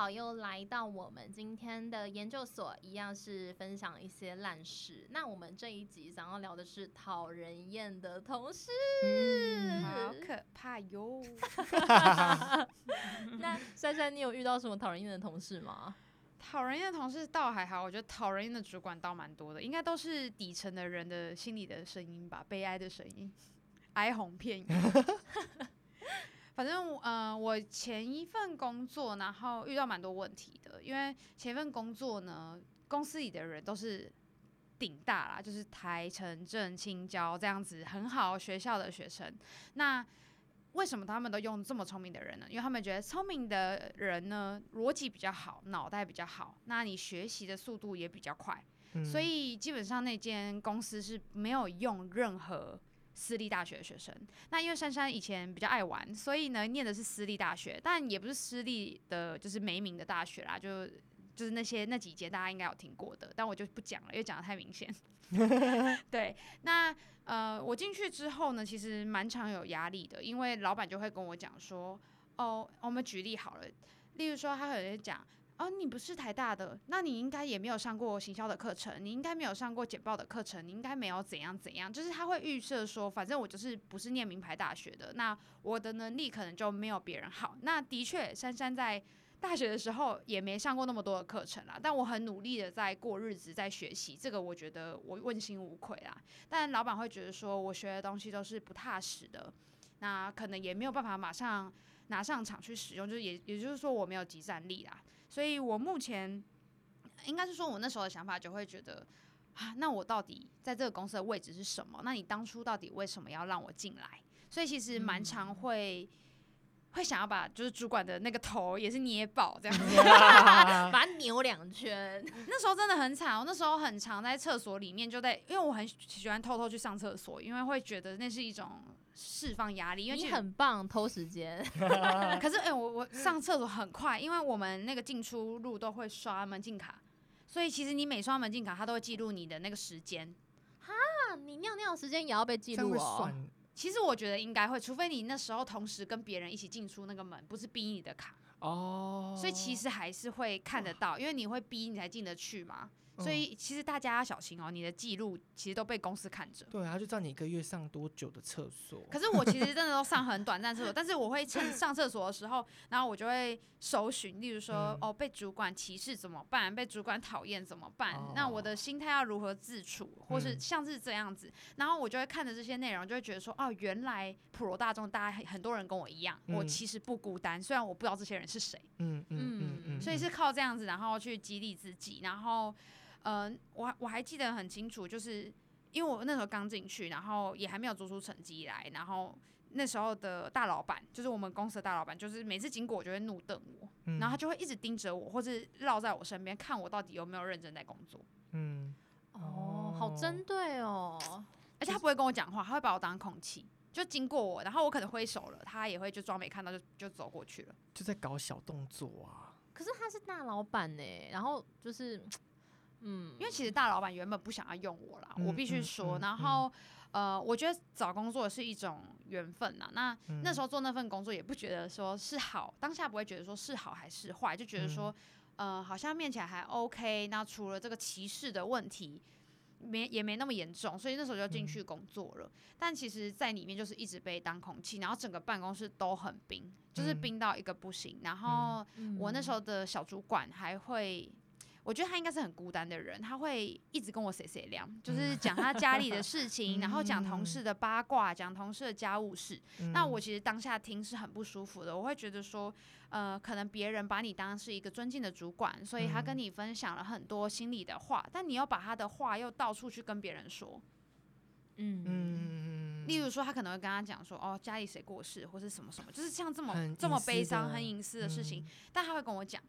好，又来到我们今天的研究所，一样是分享一些烂事。那我们这一集想要聊的是讨人厌的同事，好可 怕哟。那珊珊，你有遇到什么讨人厌的同事吗？讨人厌的同事倒还好，我觉得讨人厌的主管倒蛮多的，应该都是底层的人的心里的声音吧，悲哀的声音，哀鸿遍野。反正呃，我前一份工作，然后遇到蛮多问题的，因为前一份工作呢，公司里的人都是顶大啦，就是台城镇青椒这样子很好学校的学生。那为什么他们都用这么聪明的人呢？因为他们觉得聪明的人呢，逻辑比较好，脑袋比较好，那你学习的速度也比较快。所以基本上那间公司是没有用任何。私立大学的学生，那因为珊珊以前比较爱玩，所以呢念的是私立大学，但也不是私立的，就是没名的大学啦，就就是那些那几节大家应该有听过的，但我就不讲了，因为讲的太明显。对，那呃我进去之后呢，其实蛮常有压力的，因为老板就会跟我讲说，哦，我们举例好了，例如说他可能讲。哦，你不是台大的，那你应该也没有上过行销的课程，你应该没有上过简报的课程，你应该没有怎样怎样，就是他会预设说，反正我就是不是念名牌大学的，那我的能力可能就没有别人好。那的确，珊珊在大学的时候也没上过那么多的课程啦，但我很努力的在过日子，在学习，这个我觉得我问心无愧啦。但老板会觉得说我学的东西都是不踏实的，那可能也没有办法马上拿上场去使用，就是也也就是说我没有集战力啦。所以我目前应该是说，我那时候的想法就会觉得啊，那我到底在这个公司的位置是什么？那你当初到底为什么要让我进来？所以其实蛮常会会想要把就是主管的那个头也是捏爆这样 子，把它扭两圈。那时候真的很惨，我那时候很常在厕所里面就在，因为我很喜欢偷偷去上厕所，因为会觉得那是一种。释放压力，因为你很棒，偷时间。可是，哎，我我上厕所很快，因为我们那个进出入都会刷门禁卡，所以其实你每刷门禁卡，它都会记录你的那个时间。哈，你尿尿时间也要被记录哦。其实我觉得应该会，除非你那时候同时跟别人一起进出那个门，不是逼你的卡哦。所以其实还是会看得到，因为你会逼你才进得去嘛。所以其实大家要小心哦，你的记录其实都被公司看着。对啊，就知道你一个月上多久的厕所。可是我其实真的都上很短暂厕所，但是我会趁 上厕所的时候，然后我就会搜寻，例如说哦被主管歧视怎么办？被主管讨厌怎么办？那我的心态要如何自处？或是像是这样子，然后我就会看着这些内容，就会觉得说哦，原来普罗大众大家很多人跟我一样，我其实不孤单，虽然我不知道这些人是谁。嗯嗯嗯嗯。所以是靠这样子，然后去激励自己，然后。嗯，我我还记得很清楚，就是因为我那时候刚进去，然后也还没有做出成绩来，然后那时候的大老板，就是我们公司的大老板，就是每次经过我就会怒瞪我，然后他就会一直盯着我，或是绕在我身边看我到底有没有认真在工作。嗯，哦，好针对哦，而且他不会跟我讲话，他会把我当空气，就经过我，然后我可能挥手了，他也会就装没看到，就就走过去了，就在搞小动作啊。可是他是大老板呢，然后就是。嗯，因为其实大老板原本不想要用我啦，我必须说。然后，呃，我觉得找工作是一种缘分呐。那那时候做那份工作也不觉得说是好，当下不会觉得说是好还是坏，就觉得说，呃，好像面起来还 OK。那除了这个歧视的问题，没也没那么严重，所以那时候就进去工作了。但其实，在里面就是一直被当空气，然后整个办公室都很冰，就是冰到一个不行。然后我那时候的小主管还会。我觉得他应该是很孤单的人，他会一直跟我 say say 亮，就是讲他家里的事情，然后讲同事的八卦，讲同事的家务事。那我其实当下听是很不舒服的，我会觉得说，呃，可能别人把你当是一个尊敬的主管，所以他跟你分享了很多心里的话，但你要把他的话又到处去跟别人说。嗯嗯例如说，他可能会跟他讲说，哦，家里谁过世，或是什么什么，就是像这么这么悲伤、很隐私的事情，但他会跟我讲。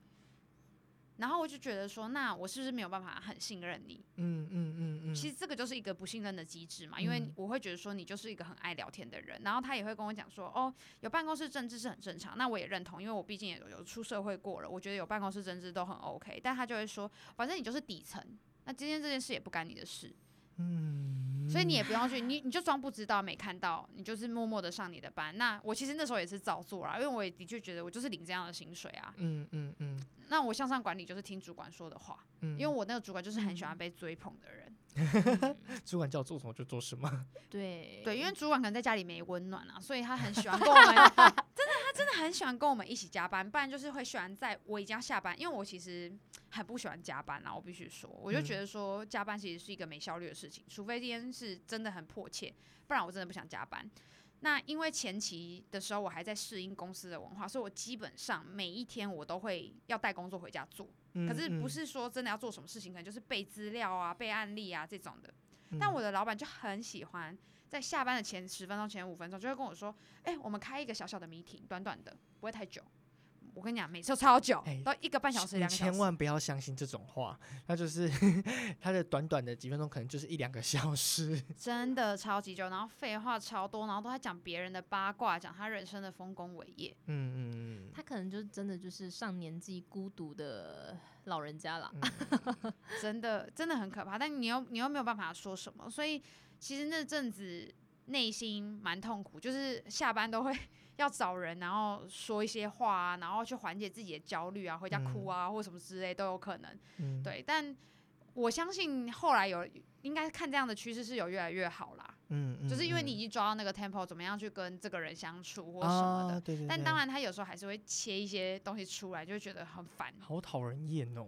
然后我就觉得说，那我是不是没有办法很信任你？嗯嗯嗯嗯。其实这个就是一个不信任的机制嘛，因为我会觉得说你就是一个很爱聊天的人，然后他也会跟我讲说，哦，有办公室政治是很正常，那我也认同，因为我毕竟也有出社会过了，我觉得有办公室政治都很 OK。但他就会说，反正你就是底层，那今天这件事也不干你的事。嗯，所以你也不用去，你你就装不知道没看到，你就是默默的上你的班。那我其实那时候也是照做啦，因为我也的确觉得我就是领这样的薪水啊。嗯嗯嗯。那我向上管理就是听主管说的话，嗯，因为我那个主管就是很喜欢嗯被追捧的人。主管叫我做什么就做什么。对对，因为主管可能在家里没温暖啊，所以他很喜欢跟我们，真的，他真的很喜欢跟我们一起加班，不然就是会喜欢在我已经要下班，因为我其实很不喜欢加班啊，我必须说，我就嗯觉得说加班其实是一个没效率的事情，除非今天是真的很迫切，不然我真的不想加班。那因为前期的时候我还在适应公司的文化，所以我基本上每一天我都会要带工作回家做，嗯可是不嗯是说真的要做什么事情，可能就是背资料啊、背案例啊这种的。嗯但我的老板就很喜欢在下班的前十分钟、前五分钟，就会跟我说：“哎、我们开一个小小的 meeting，短短的，不会太久。”我跟你讲，每次都超久，哎都一个半小时、两个小时。千万不要相信这种话，那就是 他的短短的几分钟，可能就是一两个小时。真的超级久，然后废话超多，然后都在讲别人的八卦，讲他人生的丰功伟业。嗯嗯嗯他可能就真的就是上年纪孤独的老人家了。嗯，真的真的很可怕，但你又你又没有办法说什么，所以其实那阵子内心蛮痛苦，就是下班都会要找人，然后说一些话啊，然后去缓解自己的焦虑啊，回家哭啊、或什么之类都有可能。嗯，对，但我相信后来有应该看这样的趋势是有越来越好啦，嗯，嗯，就是因为你已嗯经抓到那个 tempo，怎么样去跟这个人相处或什么的。啊，对对，对但当然，他有时候还是会切一些东西出来，就会觉得很烦。好讨人厌哦。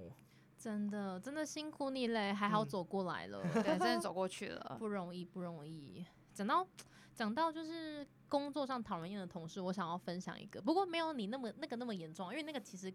真的，真的辛苦你嘞，还好嗯走过来了，对，真的 走过去了。不容易，不容易。讲到讲到就是工作上讨人厌的同事，我想要分享一个，不过没有你那么那个那么严重，因为那个其实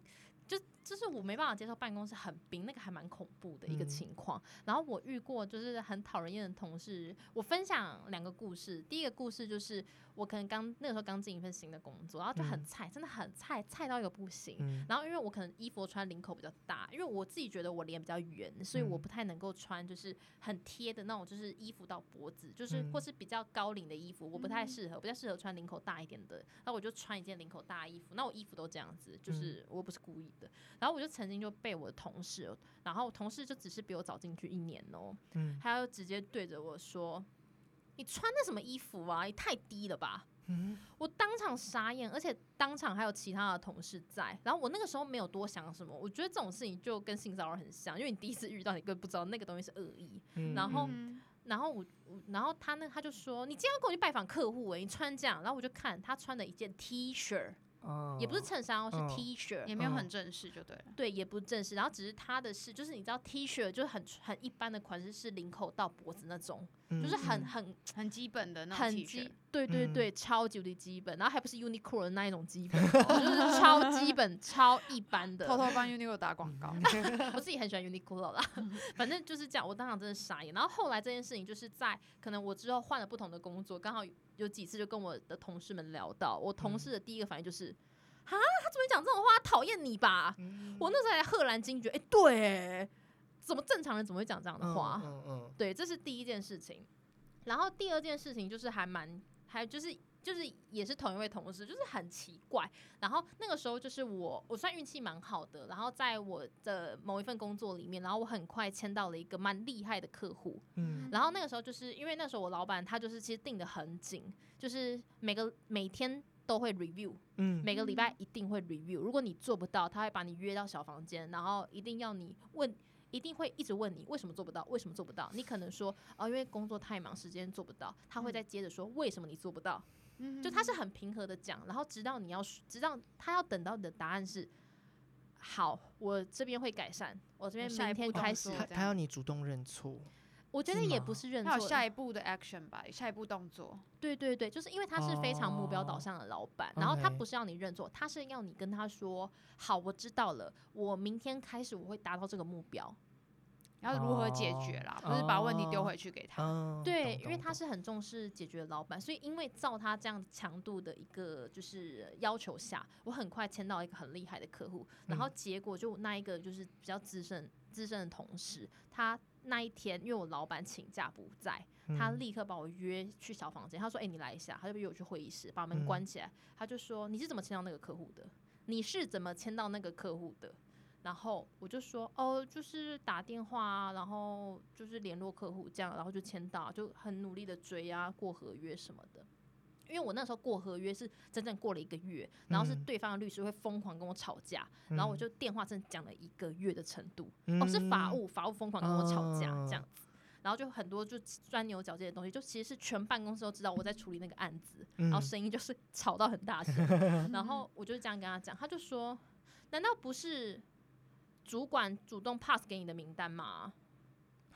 就就是我没办法接受办公室很冰，那个还蛮恐怖的一个嗯情况。然后我遇过就是很讨人厌的同事，我分享两个故事。第一个故事就是我可能刚那个时候刚进一份新的工作，然后就很嗯菜，真的很菜，菜到一个不行。嗯然后因为我可能衣服穿领口比较大，因为我自己觉得我脸比较圆，所以我嗯不太能够穿就是很贴的那种，就是衣服到脖子，就是或嗯是比较高领的衣服，我不太嗯适合，比较适合穿领口大一点的。然后我就穿一件领口大衣服，那我衣服都这样子，就是我不是故意的。然后我就曾经就被我的同事，然后同事就只是比我早进去一年哦、嗯他就直接对着我说：“你穿的什么衣服啊？你太低了吧！”嗯我当场傻眼，而且当场还有其他的同事在。然后我那个时候没有多想什么，我觉得这种事情就跟性骚扰很像，因为你第一次遇到，你根本不知道那个东西是恶意。嗯然后嗯然后我，我然后他呢，他就说：“你今天要跟我去拜访客户诶、你穿这样。”然后我就看他穿的一件 T 恤，哦也不是衬衫哦，是嗯 T 恤。也没有嗯很正式，就对了。对，也不正式，然后只是他的是，就是你知道 T 恤就是很很一般的款式，是领口到脖子那种，就是很嗯很很基本的那种很基恤，，对对嗯对，超级无敌基本，然后还不是 Uniqlo 的那一种基本哦，就是超基本、超一般的。偷偷帮 Uniqlo 打广告。我自己很喜欢 Uniqlo 啦，反正就是这样。我当场真的傻眼。然后后来这件事情就是在可能我之后换了不同的工作，刚好有几次就跟我的同事们聊到，我同事的第一个反应就是。啊，他怎么会讲这种话？讨厌你吧！嗯我那时候还赫然惊觉，哎、对欸，怎么正常人怎么会讲这样的话？嗯嗯对，这是第一件事情。然后第二件事情就是还蛮，还就是就是也是同一位同事，就是很奇怪。然后那个时候就是我，我算运气蛮好的。然后在我的某一份工作里面，然后我很快签到了一个蛮厉害的客户。嗯然后那个时候就是因为那时候我老板他就是其实定的很紧，就是每个每天都会 review，嗯每个礼拜一定会 review。如果你做不到，他会把你约到小房间，然后一定要你问，一定会一直问你为什么做不到，为什么做不到。你可能说哦，因为工作太忙，时间做不到。他会再接着说为什么你做不到，嗯就他是很平和的讲，然后直到你要直到他要等到你的答案是好，我这边会改善，我这边明天开始。他他要你主动认错，我觉得也不是认要有错，下一步的 action 吧，下一步动作。对对对，就是因为他是非常目标导哦向的老板，然后他不是要你认错，他是要你跟他说，好，我知道了，我明天开始我会达到这个目标。然后如何解决啦，不是把问题丢回去给他。嗯，对，因为他是很重视解决的老板，所以因为照他这样强度的一个就是要求下，我很快签到一个很厉害的客户，然后嗯结果就那一个就是比较资深资深的同事，他那一天因为我老板请假不在，他嗯立刻把我约去小房间，他说：“哎、你来一下。”他就约我去会议室，把门嗯关起来。他就说：“你是怎么签到那个客户的？你是怎么签到那个客户的？”然后我就说：“哦，就是打电话啊，然后就是联络客户这样，然后就签到，就很努力的追啊，过合约什么的。因为我那时候过合约是整整过了一个月，然后是嗯。对方的律师会疯狂跟我吵架，然后我嗯。就电话真的讲了一个月的程度。哦，是法嗯务，法务疯狂跟我吵架哦。这样子，然后就很多就钻牛角尖的东西，就其实是全办公室都知道我在处理那个案子，然后嗯。声音就是 吵到很大声，然后我就这样跟他讲，他就说，难道不是主管主动 pass 给你的名单吗？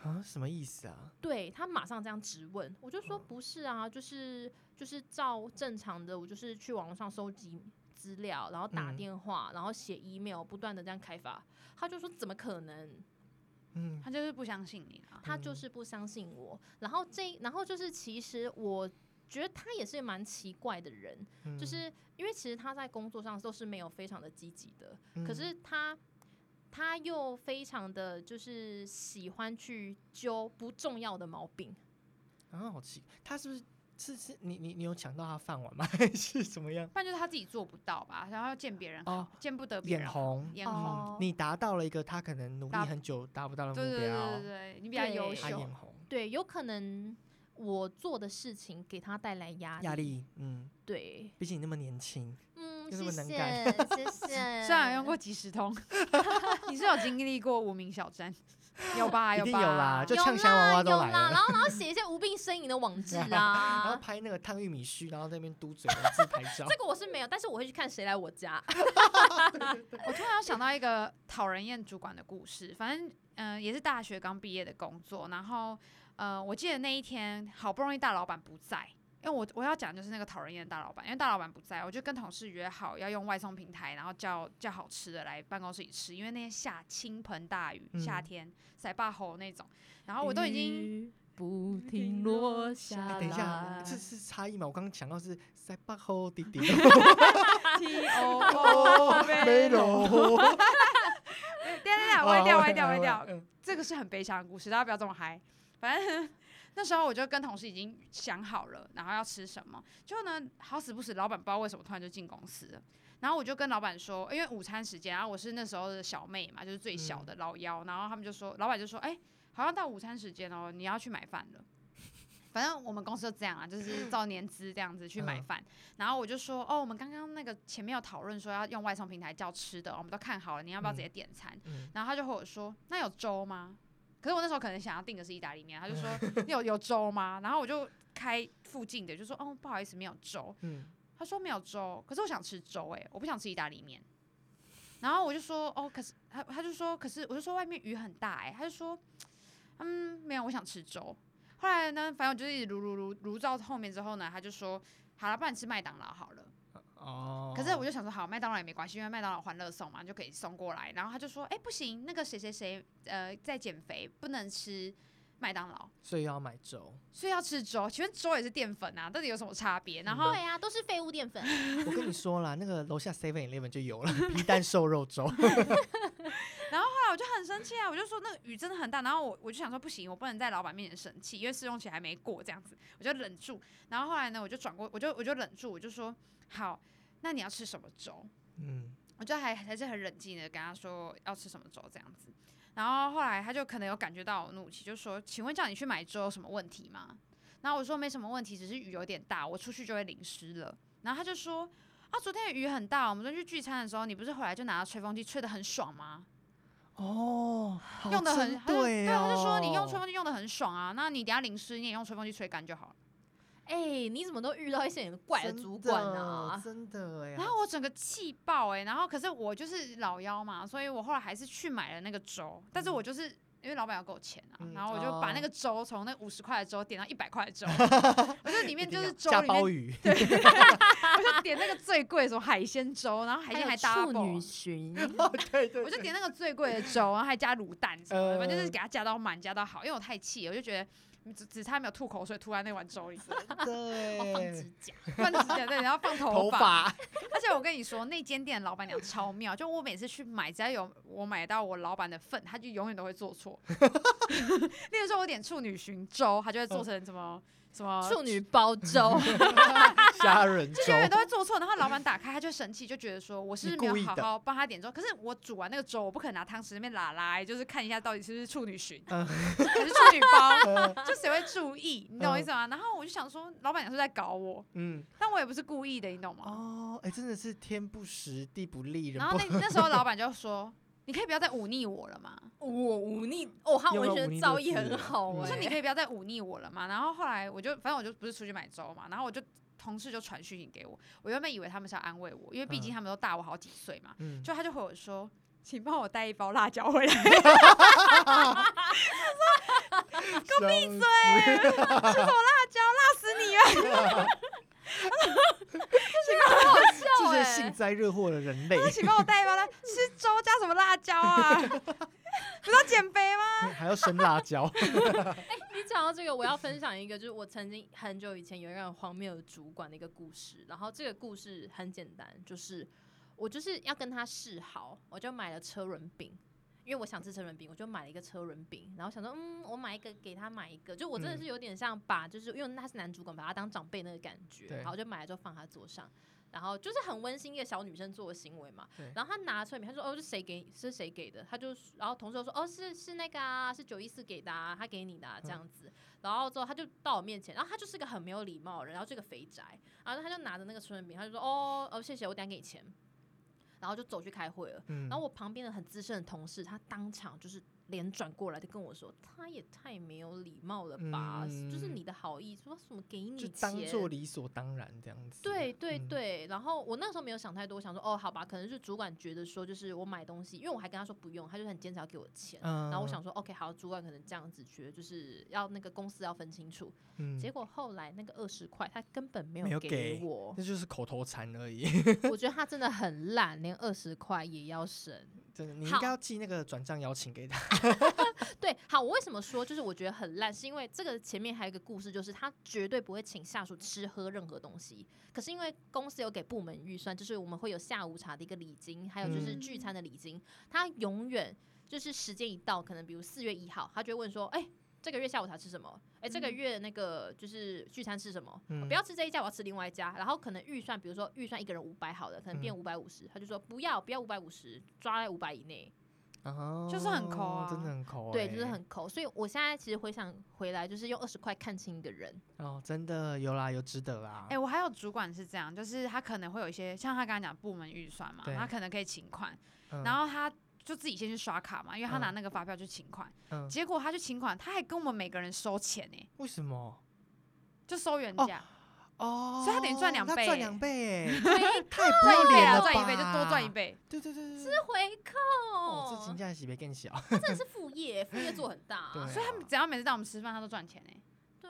啊，什么意思啊？对他马上这样质问，我就说不是啊，就是就是照正常的，我就是去网络上收集资料，然后打嗯电话，然后写 email，不断的这样开发。他就说怎么可能？嗯他就是不相信你啊。他就是不相信我。然后这，然后就是其实我觉得他也是蛮奇怪的人，嗯就是因为其实他在工作上都是没有非常的积极的，可嗯是他他又非常的就是喜欢去揪不重要的毛病。啊，好奇，他是不是是是你你你有抢到他饭碗吗？还是怎么样？不然就是他自己做不到吧，然后要见别人好，哦，见不得别人好，眼红，眼嗯红。哦你达到了一个他可能努力很久达不到的对对对目标，对对，你比较优秀他眼。红，对，有可能我做的事情给他带来压力。压力，嗯，对，毕竟你那么年轻，嗯，又那谢么能干谢，谢谢。虽然有用过即时通，你是有经历过无名小站？有吧？一定吧？有啦就有呛虾娃啦娃都来了然后然后写一些无病呻吟的网志啊 然后啊。拍那个烫玉米须，然后在那边嘟嘴文字拍照这。个我是没有，但是我会去看谁来我家。我突然想到一个讨人厌主管的故事，反正嗯、呃也是大学刚毕业的工作，然后呃我记得那一天好不容易大老板不在，因为我我要讲就是那个讨人厌的大老板，因为大老板不在，我就跟同事约好要用外送平台，然后叫叫好吃的来办公室里吃，因为那天下倾盆大雨，夏嗯天塞坝吼那种，然后我都已经。经不停落下哎来。等一下，这是差异吗？我刚刚想到是塞巴后弟弟 T O O 没有，等一下等一下，歪掉歪掉歪掉，嗯这个是很悲伤的故事，大家不要这么嗨。反正那时候我就跟同事已经想好了，然后要吃什么。结果呢，好死不死，老板不知道为什么突然就进公司了。然后我就跟老板说，因为午餐时间，然后我是那时候的小妹嘛，就是最小的老幺。然后他们就说，老板就说，哎、好像到午餐时间哦，你要去买饭了。反正我们公司就这样啊，就是照年资这样子去买嗯饭。然后我就说，哦，我们刚刚那个前面有讨论说要用外送平台叫吃的，我们都看好了，你要不要直接点餐？嗯然后他就和我说：“那有粥吗？”可是我那时候可能想要订的是意大利面，他就说 你：“有有粥吗？”然后我就开附近的，就说：“哦，不好意思，没有粥。嗯，”他说：“没有粥，可是我想吃粥，诶，我不想吃意大利面。”然后我就说：“哦，可是他他就说，可是我就说外面雨很大，诶，他就说：“嗯，没有，我想吃粥。”后来呢，反正我就一直撸撸撸撸到后面之后呢，他就说：“好了，不然你吃麦当劳好了。”哦，可是我就想说，好，麦当劳也没关系，因为麦当劳欢乐送嘛，就可以送过来。然后他就说，哎、不行，那个谁谁谁，呃，在减肥，不能吃麦当劳，所以要买粥。所以要吃粥。请问粥也是淀粉啊，到底有什么差别？然后对啊，都是废物淀粉。我跟你说啦，那个楼下 Seven Eleven 就有了皮蛋瘦肉粥。然后后来我就很生气啊，我就说那个雨真的很大，然后我我就想说不行，我不能在老板面前生气，因为试用期还没过这样子，我就忍住。然后后来呢，我就转过，我就我就忍住，我就说好，那你要吃什么粥？嗯，我就还还是很冷静的跟他说要吃什么粥这样子，然后后来他就可能有感觉到我怒气，就说：“请问叫你去买粥有什么问题吗？”然后我说没什么问题，只是雨有点大，我出去就会淋湿了。然后他就说：“啊，昨天雨很大，我们昨天去聚餐的时候，你不是回来就拿着吹风机吹得很爽吗？哦，用的很对对，他就说你用哦吹风机用的很爽啊，那你等下淋湿你也用吹风机吹干就好了。”哎、你怎么都遇到一些很怪的主管啊？真的哎。然后我整个气爆哎、然后可是我就是老妖嘛，所以我后来还是去买了那个粥，但是我就是因为老板要给我钱啊，嗯然后我就把那哦个粥从那五十块的粥点到一百块的粥，我就里面就是粥里面，加鲍鱼，我就点那个最贵什么海鲜粥，然后海鲜还还有处 double 女。裙，对对我就点那个最贵的粥，然后还加卤蛋什么的，反正就是呃给它加到满，加到好。因为我太气了，我就觉得只只差没有吐口水吐在那碗粥里，对，哦放指甲，放指甲对，然后放头头发，而且我跟你说，那间店的老板娘超妙，就我每次去买，只要有我买到我老板的份，他就永远都会做错。例如说，我点处女寻粥，他就会做成什么什么处女包粥，虾仁粥就永远都会做错，然后老板打开他就生气，就觉得说我是没有好好帮他点粥，可是我煮完那个粥，我不可能拿汤匙那边拉拉，就是看一下到底是不是处女裙嗯还是处女包，呃 就谁会注意？你懂我意思吗？然后我就想说，老板娘是在搞我，嗯，但我也不是故意的，你懂吗？哦，哎，真的是天不时地不利，人然后那那时候老板就说。你可以不要再忤逆我了吗？我忤逆哦，他文学造诣很好哎、我说你可以不要再忤逆我了吗。然后后来我就反正我就不是出去买粥嘛，然后我就同事就传讯息给我，我原本以为他们是要安慰我，因为毕竟嗯他们都大我好几岁嘛。嗯，就他就回我说，请帮我带一包辣椒回来。给我闭嘴，辣椒辣死你啊！好笑这哎、些幸灾乐祸的人类，请帮我带一包来，吃粥加辣椒啊？不是要减肥吗？还要生辣椒，你讲到这个，我要分享一个，就是我曾经很久以前有一个很荒谬的主管的一个故事。然后这个故事很简单，就是我就是要跟他示好，我就买了车轮饼，因为我想吃车轮饼，我就买了一个车轮饼。然后想说，嗯，我买一个给他买一个，就我真的嗯是有点像把，就是因为他是男主管，把他当长辈那个感觉。对然后就买了之后放他桌上。然后就是很温馨一个小女生做的行为嘛，然后她拿出来，他说哦是谁给是谁给的，她就然后同事就说哦是是那个啊是九一四给的啊，他给你的、啊、这样子，然后之后他就到我面前，然后他就是个很没有礼貌的人，然后这个肥宅，然后他就拿着那个春卷饼，他就说哦哦谢谢，我等下给你钱，然后就走去开会了。嗯。然后我旁边的很资深的同事，他当场就是脸转过来就跟我说，他也太没有礼貌了吧，就是嗯你的好意，说什么给你就钱，当做理所当然这样子，对对嗯，对，然后我那时候没有想太多，我想说哦，好吧，可能是主管觉得说，就是我买东西，因为我还跟他说不用，他就很坚持要给我钱。嗯，然后我想说，OK，好，主管可能这样子觉得，就是要那个公司要分清楚。嗯，结果后来那个二十块，他根本没没有给给我，那就是口头禅而已，我觉得他真的很烂，连二十块也要省。真的，你应该要寄那个转账邀请给他，对，好，我为什么说就是我觉得很烂，是因为这个前面还有一个故事，就是他绝对不会请下属吃喝任何东西。可是因为公司有给部门预算，就是我们会有下午茶的一个礼金，还有就是嗯聚餐的礼金，他永远就是时间一到，可能比如四月一号，他就会问说，哎、这个月下午茶吃什么？哎、这个嗯月那个就是聚餐吃什么？嗯不要吃这一家，我要吃另外一家。然后可能预算，比如说预算一个人五百好了，可能变嗯五百五十，他就说不要不要五百五十，抓在五百以内。哦，就是很抠啊。真的很抠，对，就是很抠。所以我现在其实回想回来，就是用二十块看清一个人。哦，真的有啦，有值得啦，哎、我还有主管是这样，就是他可能会有一些，像他刚刚讲部门预算嘛，他可能可以请款，嗯。然后他就自己先去刷卡嘛，因为他拿嗯那个发票去请款，嗯，结果他去请款，他还跟我们每个人收钱呢、为什么？就收原哦价，哦，所以他等于赚两倍赚两倍哎，回太不赚一倍啊，要脸了赚一倍就多赚一，倍。对对对对，对。回扣，哦，这金价级别更小，真的是副业，副业做很大、所以他们只要每次带我们吃饭，他都赚钱呢、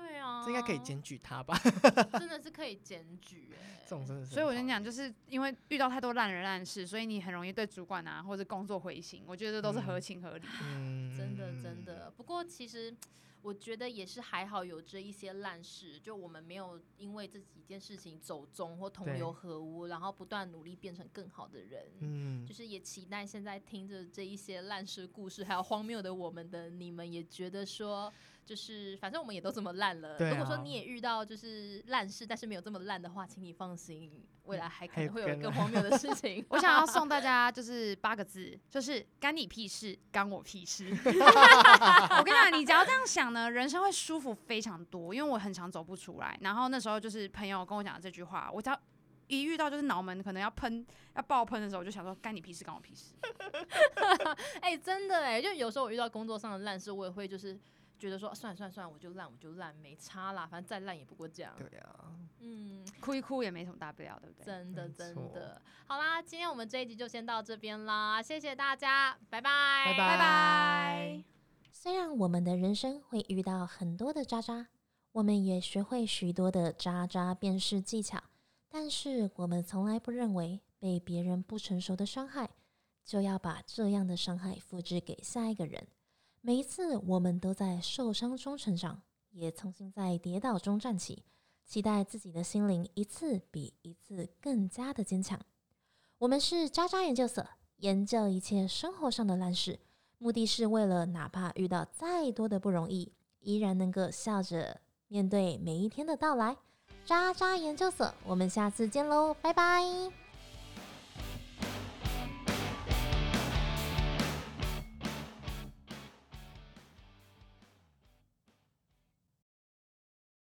对啊，这应该可以检举他吧？真的是可以检举哎、这种真的是，所以我跟你讲，就是因为遇到太多烂人烂事，所以你很容易对主管啊或者工作灰心。我觉得这都是合嗯情合理。嗯，真的真的。不过其实我觉得也是还好，有这一些烂事，就我们没有因为这几件事情走中或同流合污，然后不断努力变成更好的人。嗯就，是也期待现在听着这一些烂事故事，还有荒谬的我们的你们，也觉得说，就是反正我们也都这么烂了。对如果说啊你也遇到就是烂事，但是没有这么烂的话，请你放心，未来还可能会有更更荒谬的事情。我想要送大 家就是八个字，就是干你屁事，干我屁事。我跟你讲，你只要这样想呢，人生会舒服非常多。因为我很常走不出来，然后那时候就是朋友跟我讲这句话，我只要一遇到就是脑门可能要喷要爆喷的时候，我就想说干你屁事，干我屁事。哎、真的哎，就有时候我遇到工作上的烂事，我也会就是觉得说，算了算了算了，我就烂我就烂，没差啦，反正再烂也不过这样。对啊，嗯，哭一哭也没什么大不了，对不对？真的真的。好啦，今天我们这一集就先到这边啦，谢谢大家，拜拜，拜拜拜。虽然我们的人生会遇到很多的渣渣，我们也学会许多的渣渣辨识技巧，但是我们从来不认为被别人不成熟的伤害，就要把这样的伤害复制给下一个人。每一次我们都在受伤中成长，也重新在跌倒中站起，期待自己的心灵一次比一次更加的坚强。我们是渣渣研究所，研究一切生活上的烂事。目的是为了哪怕遇到再多的不容易，依然能够笑着面对每一天的到来。渣渣研究所，我们下次见喽，拜拜。